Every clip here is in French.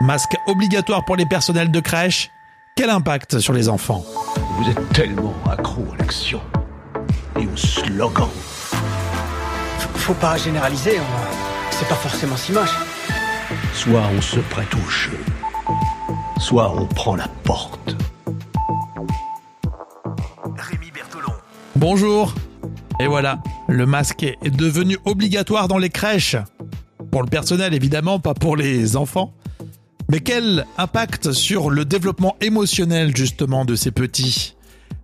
Masque obligatoire pour les personnels de crèche. Quel impact sur les enfants Vous êtes tellement accro à l'action et au slogan. Faut pas généraliser, on- c'est pas forcément si moche. Soit on se prête au jeu, soit on prend la porte. Rémi Bertolon. Bonjour. Et voilà, le masque est devenu obligatoire dans les crèches. Pour le personnel évidemment, pas pour les enfants. Mais quel impact sur le développement émotionnel justement de ces petits?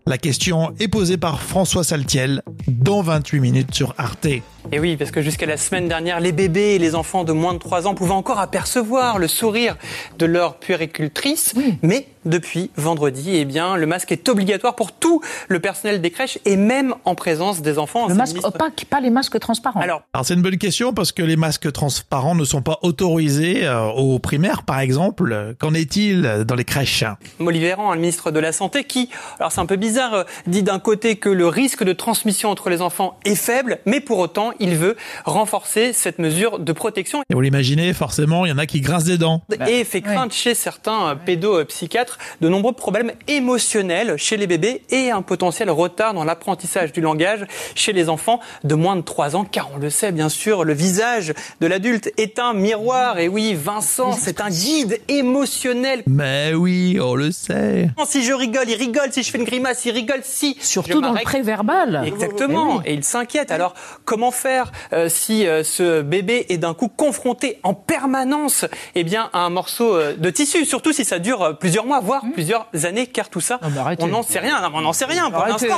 La question est posée par François Saltiel dans 28 minutes sur Arte. Et oui, parce que jusqu'à la semaine dernière, les bébés et les enfants de moins de 3 ans pouvaient encore apercevoir le sourire de leur puéricultrice. Mais depuis vendredi, eh bien, le masque est obligatoire pour tout le personnel des crèches et même en présence des enfants. Le masque ministre- opaque, pas les masques transparents. Alors, Alors c'est une bonne question parce que les masques transparents ne sont pas autorisés euh, aux primaires par exemple. Qu'en est-il dans les crèches? Olivier Véran, le ministre de la Santé, qui, alors c'est un peu bizarre, euh, dit d'un côté que le risque de transmission entre les enfants est faible, mais pour autant, il veut renforcer cette mesure de protection. Et vous l'imaginez, forcément, il y en a qui grincent des dents. et fait craindre chez certains euh, pédopsychiatres de nombreux problèmes émotionnels chez les bébés et un potentiel retard dans l'apprentissage du langage chez les enfants de moins de 3 ans, car on le sait bien sûr, le visage de l'adulte est un miroir. Et oui, Vincent, c'est un guide émotionnel. Mais oui, on le sait. Si je rigole, il rigole. Si je fais une grimace, il rigole. Si Surtout dans le pré-verbal. Exactement, Eh oui. et il s'inquiète. Alors, comment faire euh, si euh, ce bébé est d'un coup confronté en permanence eh bien, à un morceau euh, de tissu Surtout si ça dure euh, plusieurs mois, voire plusieurs années, car tout ça, Non, mais arrêtez. on n'en sait rien. Non, On n'en sait rien pour l'instant.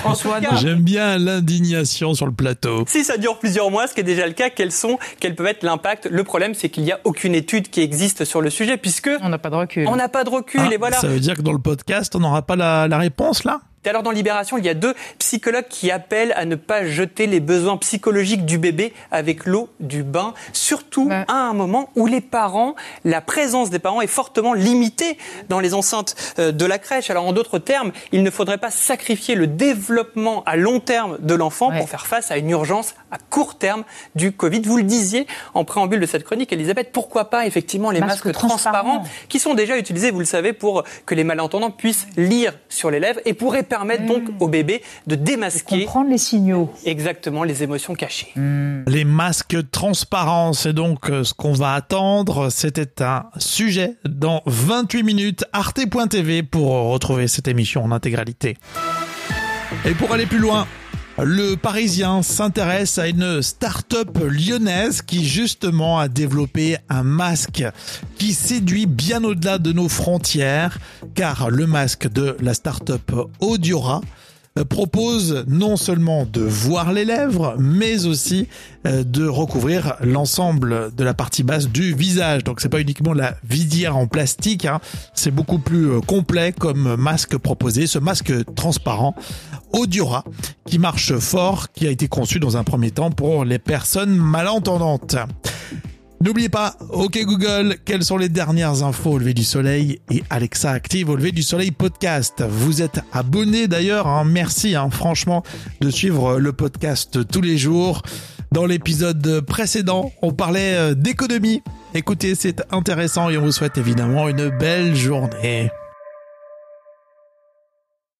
François. J'aime bien l'indignation sur le plateau. si ça dure plusieurs mois, ce qui est déjà le cas, quels sont, quel peut être l'impact? Le problème, c'est qu'il n'y a aucune étude qui existe sur le sujet, puisque On n'a pas de recul. on n'a pas de recul. Ah, et voilà. Ça veut dire que dans le podcast, on n'aura pas la, la réponse là? Et alors dans Libération, il y a deux psychologues qui appellent à ne pas jeter les besoins psychologiques du bébé avec l'eau du bain, surtout Ouais. à un moment où les parents, la présence des parents est fortement limitée dans les enceintes euh, de la crèche. Alors en d'autres termes, il ne faudrait pas sacrifier le développement à long terme de l'enfant Ouais. pour faire face à une urgence à court terme du Covid. Vous le disiez en préambule de cette chronique, Elisabeth, pourquoi pas effectivement les Masques masques transparents transparents. qui sont déjà utilisés, vous le savez, pour que les malentendants puissent lire sur les lèvres et pourraient permettre donc au bébé de démasquer Comprendre les signaux. exactement les émotions cachées. Les masques transparents, c'est donc euh, ce qu'on va attendre. C'était un sujet dans 28 minutes. Arte.tv pour retrouver cette émission en intégralité. Et pour aller plus loin, le Parisien s'intéresse à une start-up lyonnaise qui justement a développé un masque qui séduit bien au-delà de nos frontières car le masque de la start-up Audiora euh, propose non seulement de voir les lèvres, mais aussi euh, de recouvrir l'ensemble de la partie basse du visage. Donc c'est pas uniquement la visière en plastique, hein, c'est beaucoup plus euh, complet comme masque proposé. Ce masque transparent Audiora qui marche fort, qui a été conçu dans un premier temps pour les personnes malentendantes. N'oubliez pas, OK Google, quelles sont les dernières infos au lever du soleil? Et Alexa active au lever du soleil podcast. Vous êtes abonné d'ailleurs, hein, merci hein, franchement de suivre le podcast tous les jours. Dans l'épisode précédent, on parlait euh, d'économie. Écoutez, c'est intéressant et on vous souhaite évidemment une belle journée.